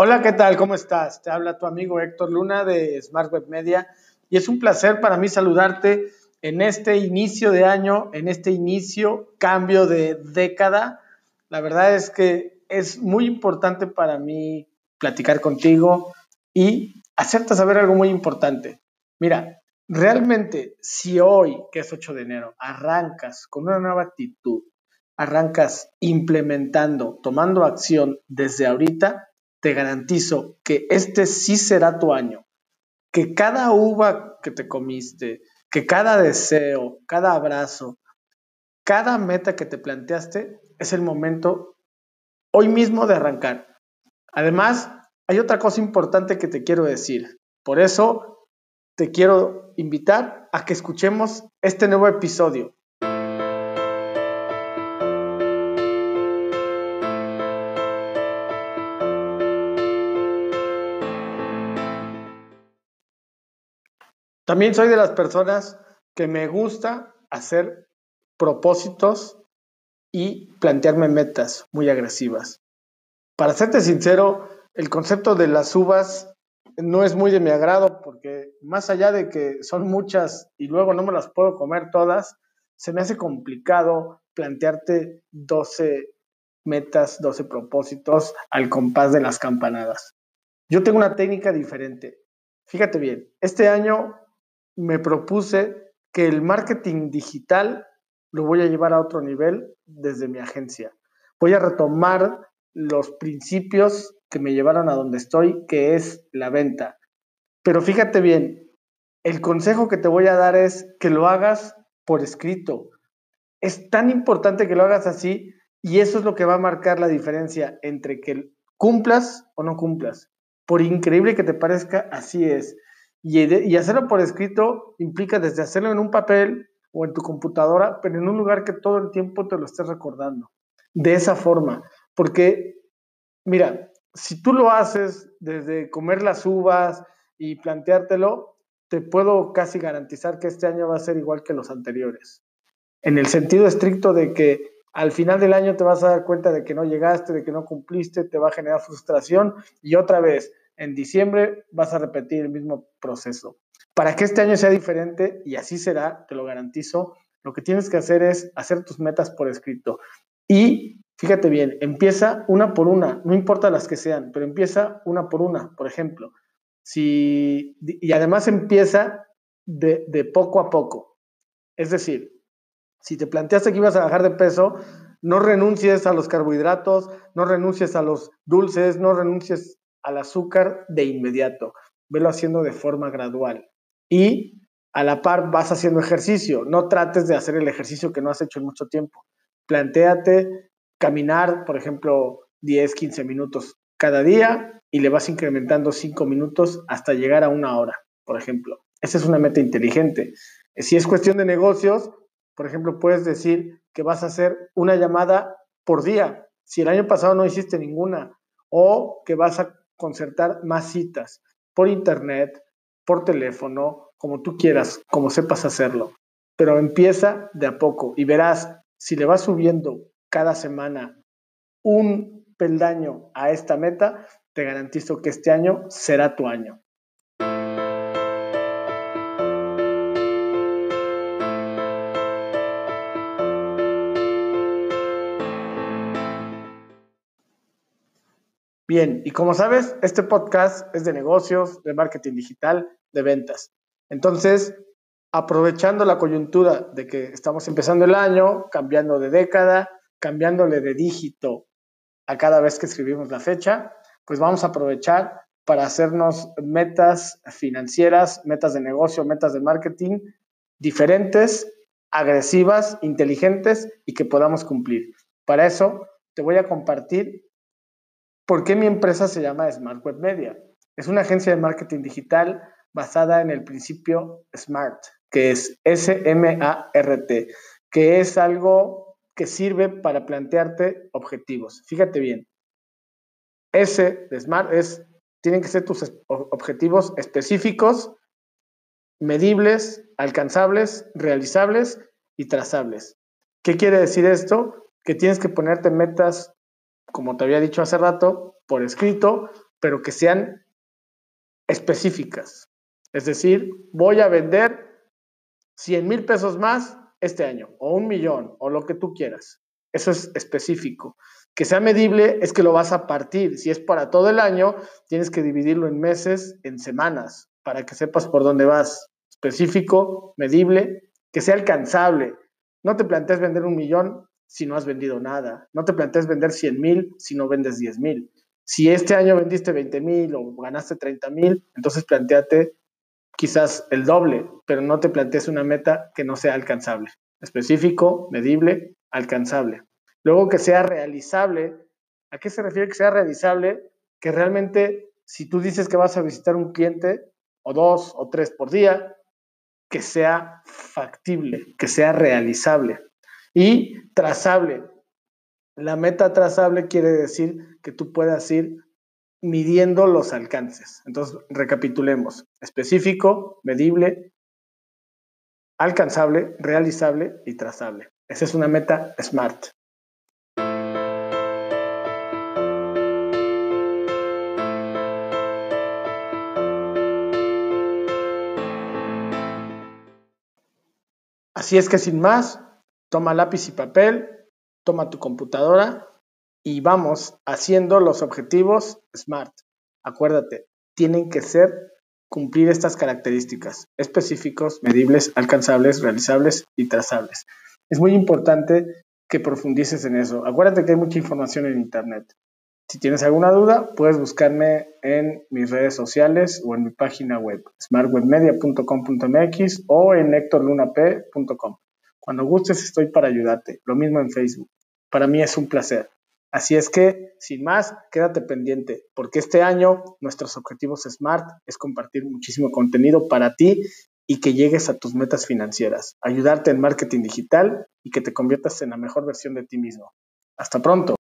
Hola, ¿qué tal? ¿Cómo estás? Te habla tu amigo Héctor Luna de Smart Web Media y es un placer para mí saludarte en este inicio de año, en este inicio, cambio de década. La verdad es que es muy importante para mí platicar contigo y hacerte saber algo muy importante. Mira, realmente si hoy, que es 8 de enero, arrancas con una nueva actitud, arrancas implementando, tomando acción desde ahorita, te garantizo que este sí será tu año. Que cada uva que te comiste, que cada deseo, cada abrazo, cada meta que te planteaste es el momento hoy mismo de arrancar. Además, hay otra cosa importante que te quiero decir. Por eso te quiero invitar a que escuchemos este nuevo episodio. También soy de las personas que me gusta hacer propósitos y plantearme metas muy agresivas. Para serte sincero, el concepto de las uvas no es muy de mi agrado porque más allá de que son muchas y luego no me las puedo comer todas, se me hace complicado plantearte 12 metas, 12 propósitos al compás de las campanadas. Yo tengo una técnica diferente. Fíjate bien, este año me propuse que el marketing digital lo voy a llevar a otro nivel desde mi agencia. Voy a retomar los principios que me llevaron a donde estoy, que es la venta. Pero fíjate bien, el consejo que te voy a dar es que lo hagas por escrito. Es tan importante que lo hagas así y eso es lo que va a marcar la diferencia entre que cumplas o no cumplas. Por increíble que te parezca, así es. Y, hacerlo por escrito implica desde hacerlo en un papel o en tu computadora, pero en un lugar que todo el tiempo te lo estés recordando. De esa forma, porque, mira, si tú lo haces desde comer las uvas y planteártelo, te puedo casi garantizar que este año va a ser igual que los anteriores. En el sentido estricto de que al final del año te vas a dar cuenta de que no llegaste, de que no cumpliste, te va a generar frustración y otra vez en diciembre vas a repetir el mismo proceso. Para que este año sea diferente, y así será, te lo garantizo, lo que tienes que hacer es hacer tus metas por escrito. Y fíjate bien, empieza una por una, no importa las que sean, pero empieza una por una, por ejemplo. Si, y además empieza de, de poco a poco. Es decir, si te planteaste que ibas a bajar de peso, no renuncies a los carbohidratos, no renuncies a los dulces, no renuncies al azúcar de inmediato. Velo haciendo de forma gradual. Y a la par vas haciendo ejercicio. No trates de hacer el ejercicio que no has hecho en mucho tiempo. Plantéate caminar, por ejemplo, 10, 15 minutos cada día y le vas incrementando 5 minutos hasta llegar a una hora, por ejemplo. Esa es una meta inteligente. Si es cuestión de negocios, por ejemplo, puedes decir que vas a hacer una llamada por día. Si el año pasado no hiciste ninguna, o que vas a concertar más citas por internet, por teléfono, como tú quieras, como sepas hacerlo. Pero empieza de a poco y verás si le vas subiendo cada semana un peldaño a esta meta, te garantizo que este año será tu año. Bien, y como sabes, este podcast es de negocios, de marketing digital, de ventas. Entonces, aprovechando la coyuntura de que estamos empezando el año, cambiando de década, cambiándole de dígito a cada vez que escribimos la fecha, pues vamos a aprovechar para hacernos metas financieras, metas de negocio, metas de marketing diferentes, agresivas, inteligentes y que podamos cumplir. Para eso te voy a compartir ¿Por qué mi empresa se llama Smart Web Media? Es una agencia de marketing digital basada en el principio SMART, que es S-M-A-R-T, que es algo que sirve para plantearte objetivos. Fíjate bien. S de SMART es, tienen que ser tus objetivos específicos, medibles, alcanzables, realizables y trazables. ¿Qué quiere decir esto? Que tienes que ponerte metas como te había dicho hace rato, por escrito, pero que sean específicas. Es decir, voy a vender 100 mil pesos más este año, o un millón, o lo que tú quieras. Eso es específico. Que sea medible es que lo vas a partir. Si es para todo el año, tienes que dividirlo en meses, en semanas, para que sepas por dónde vas. Específico, medible, que sea alcanzable. No te plantees vender un millón si no has vendido nada. No te plantees vender 100 mil si no vendes 10 mil. Si este año vendiste 20 mil o ganaste 30 mil, entonces planteate quizás el doble, pero no te plantees una meta que no sea alcanzable. Específico, medible, alcanzable. Luego que sea realizable. ¿A qué se refiere que sea realizable? Que realmente si tú dices que vas a visitar un cliente o dos o tres por día, que sea factible, que sea realizable y trazable. La meta trazable quiere decir que tú puedas ir midiendo los alcances. Entonces, recapitulemos. Específico, medible, alcanzable, realizable y trazable. Esa es una meta SMART. Así es que sin más, toma lápiz y papel, toma tu computadora y vamos haciendo los objetivos SMART. Acuérdate, tienen que ser cumplir estas características específicos, medibles, alcanzables, realizables y trazables. Es muy importante que profundices en eso. Acuérdate que hay mucha información en Internet. Si tienes alguna duda, puedes buscarme en mis redes sociales o en mi página web, smartwebmedia.com.mx o en hectorlunap.com. Cuando gustes estoy para ayudarte. Lo mismo en Facebook. Para mí es un placer. Así es que, sin más, quédate pendiente, porque este año nuestros objetivos SMART es compartir muchísimo contenido para ti y que llegues a tus metas financieras, ayudarte en marketing digital y que te conviertas en la mejor versión de ti mismo. Hasta pronto.